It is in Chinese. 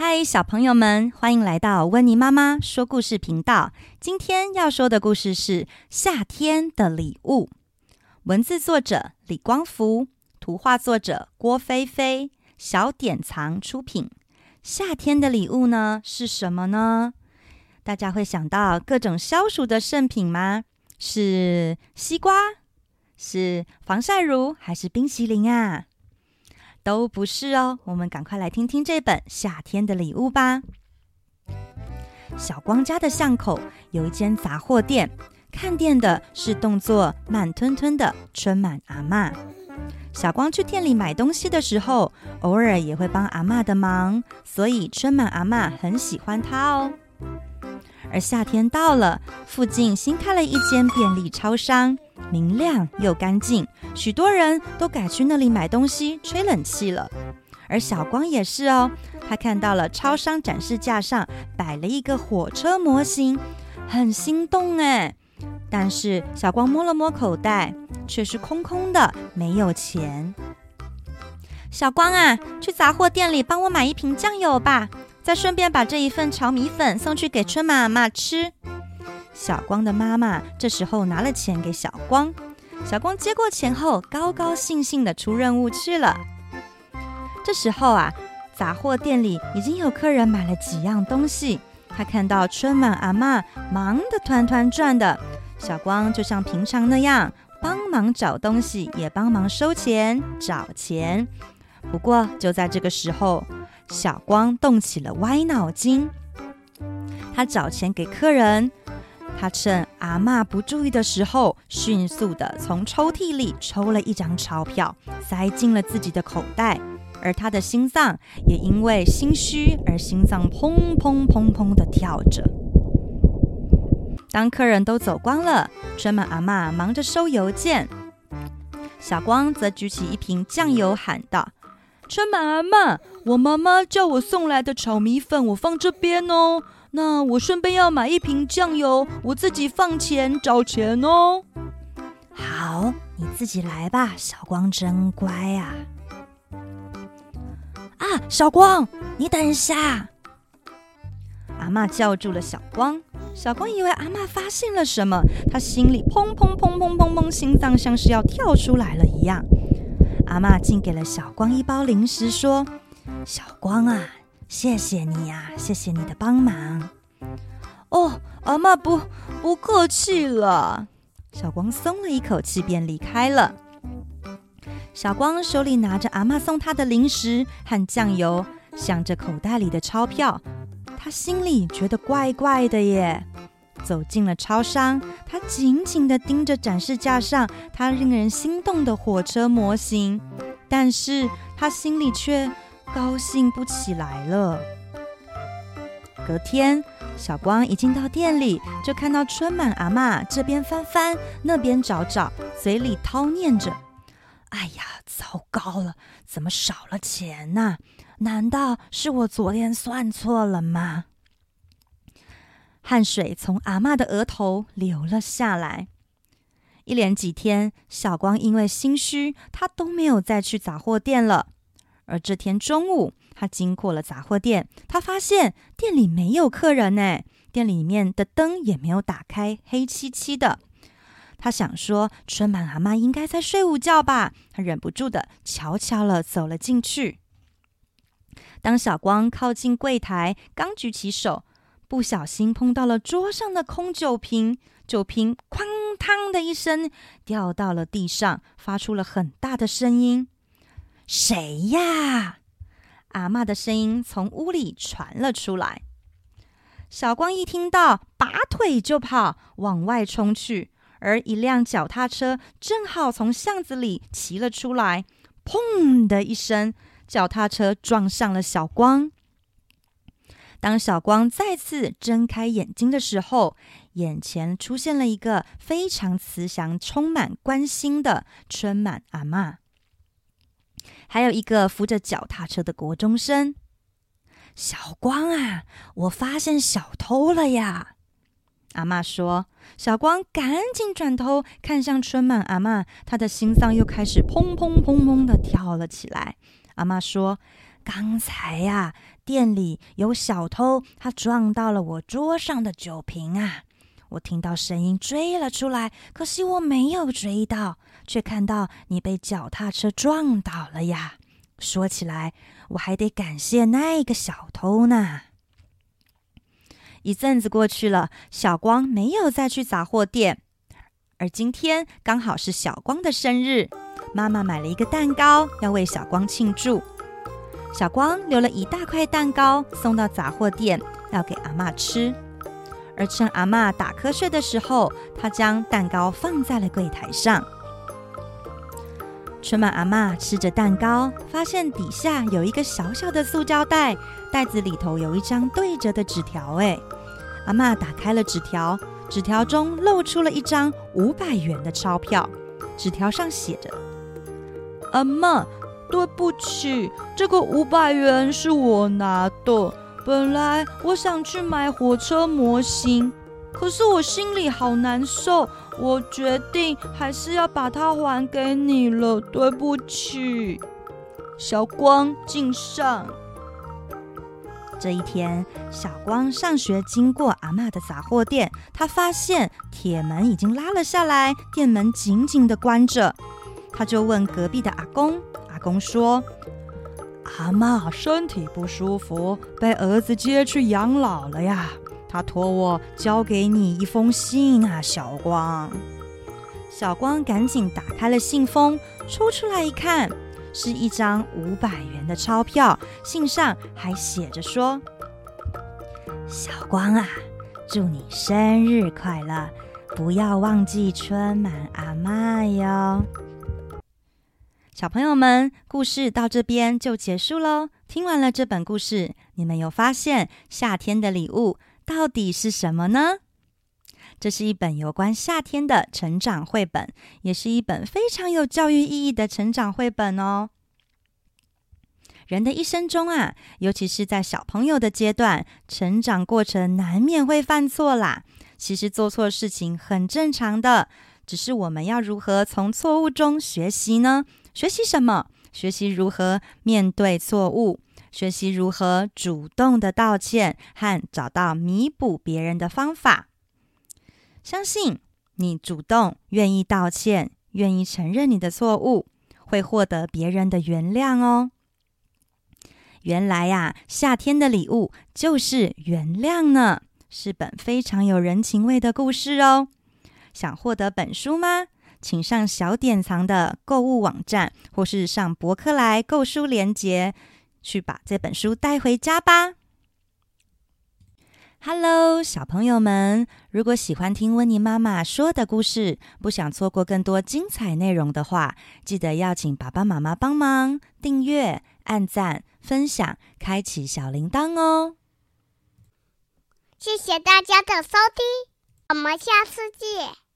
嗨，小朋友们，欢迎来到温妮妈妈说故事频道。今天要说的故事是《夏天的礼物》，文字作者李光福，图画作者郭菲菲，小典藏出品。夏天的礼物呢是什么呢？大家会想到各种消暑的圣品吗？是西瓜？是防晒乳？还是冰淇淋啊？都不是哦，我们赶快来听听这本《夏天的礼物》吧。小光家的巷口有一间杂货店，看店的是动作慢吞吞的春满阿嬷。小光去店里买东西的时候，偶尔也会帮阿嬷的忙，所以春满阿嬷很喜欢他哦。而夏天到了，附近新开了一间便利超商。明亮又干净，许多人都改去那里买东西、吹冷气了。而小光也是哦，他看到了超商展示架上摆了一个火车模型，很心动哎。但是小光摸了摸口袋，却是空空的，没有钱。小光啊，去杂货店里帮我买一瓶酱油吧，再顺便把这一份炒米粉送去给春满阿嬷吃。小光的妈妈这时候拿了钱给小光，小光接过钱后，高高兴兴地出任务去了。这时候啊，杂货店里已经有客人买了几样东西。他看到春满阿嬷忙得团团转的，小光就像平常那样帮忙找东西，也帮忙收钱找钱。不过就在这个时候，小光动起了歪脑筋，他找钱给客人。他趁阿嬷不注意的时候，迅速地从抽屉里抽了一张钞票，塞进了自己的口袋。而他的心脏也因为心虚而心脏砰砰砰砰地跳着。当客人都走光了，春满阿嬷忙着收邮件，小光则举起一瓶酱油，喊道：“春满阿嬷，我妈妈叫我送来的炒米粉，我放这边哦。”那我顺便要买一瓶酱油，我自己放钱找钱哦。好，你自己来吧，小光真乖啊。啊，小光，你等一下！阿嬷叫住了小光。小光以为阿嬷发现了什么，他心里砰砰砰砰砰砰，心脏像是要跳出来了一样。阿嬷竟给了小光一包零食，说：“小光啊。”谢谢你呀，谢谢你的帮忙。哦，阿嬷不不客气了。小光松了一口气，便离开了。小光手里拿着阿嬷送他的零食和酱油，想着口袋里的钞票，他心里觉得怪怪的耶。走进了超商，他紧紧地盯着展示架上他令人心动的火车模型，但是他心里却……高兴不起来了。隔天，小光一进到店里，就看到春满阿嬷这边翻翻，那边找找，嘴里叨念着：“哎呀，糟糕了，怎么少了钱呢？难道是我昨天算错了吗？”汗水从阿嬷的额头流了下来。一连几天，小光因为心虚，他都没有再去杂货店了。而这天中午，他经过了杂货店，他发现店里没有客人呢，店里面的灯也没有打开，黑漆漆的。他想说，春满阿嬷应该在睡午觉吧，他忍不住的悄悄了走了进去。当小光靠近柜台，刚举起手，不小心碰到了桌上的空酒瓶，酒瓶“哐当”的一声掉到了地上，发出了很大的声音。谁呀？阿嬷的声音从屋里传了出来。小光一听到，拔腿就跑，往外冲去。而一辆脚踏车正好从巷子里骑了出来，砰的一声，脚踏车撞上了小光。当小光再次睁开眼睛的时候，眼前出现了一个非常慈祥、充满关心的春满阿嬷。还有一个扶着脚踏车的国中生，小光啊，我发现小偷了呀！阿嬷说。小光赶紧转头看向春满阿嬷，他的心脏又开始砰砰砰砰的跳了起来。阿嬷说：“刚才呀，店里有小偷，他撞到了我桌上的酒瓶啊！我听到声音追了出来，可惜我没有追到，却看到你被脚踏车撞倒了呀！说起来，我还得感谢那个小偷呢。一阵子过去了，小光没有再去杂货店，而今天刚好是小光的生日。妈妈买了一个蛋糕，要为小光庆祝。小光留了一大块蛋糕送到杂货店，要给阿嬷吃。而趁阿嬷打瞌睡的时候，他将蛋糕放在了柜台上。春满阿嬷吃着蛋糕，发现底下有一个小小的塑胶袋，袋子里头有一张对折的纸条。哎，阿嬷打开了纸条，纸条中露出了一张五百元的钞票，纸条上写着。阿嬷，对不起，这个五百元是我拿的。本来我想去买火车模型，可是我心里好难受，我决定还是要把它还给你了。对不起，小光敬上。这一天，小光上学经过阿嬷的杂货店，他发现铁门已经拉了下来，店门紧紧的关着。他就问隔壁的阿公，阿公说：“阿嬷身体不舒服，被儿子接去养老了呀。他托我交给你一封信啊，小光。”小光赶紧打开了信封，抽出来一看，是一张五百元的钞票，信上还写着说：“小光啊，祝你生日快乐，不要忘记春满阿嬷哟。”小朋友们，故事到这边就结束喽。听完了这本故事，你们有发现夏天的礼物到底是什么呢？这是一本有关夏天的成长绘本，也是一本非常有教育意义的成长绘本哦。人的一生中啊，尤其是在小朋友的阶段，成长过程难免会犯错啦。其实做错事情很正常的，只是我们要如何从错误中学习呢？学习什么？学习如何面对错误，学习如何主动的道歉和找到弥补别人的方法。相信你主动愿意道歉，愿意承认你的错误，会获得别人的原谅哦。原来呀，夏天的礼物就是原谅呢，是本非常有人情味的故事哦。想获得本书吗？请上小典藏的购物网站，或是上博客来购书连结，去把这本书带回家吧。Hello，小朋友们，如果喜欢听温妮妈妈说的故事，不想错过更多精彩内容的话，记得要请爸爸妈妈帮忙订阅、按赞、分享、开启小铃铛哦。谢谢大家的收听，我们下次见。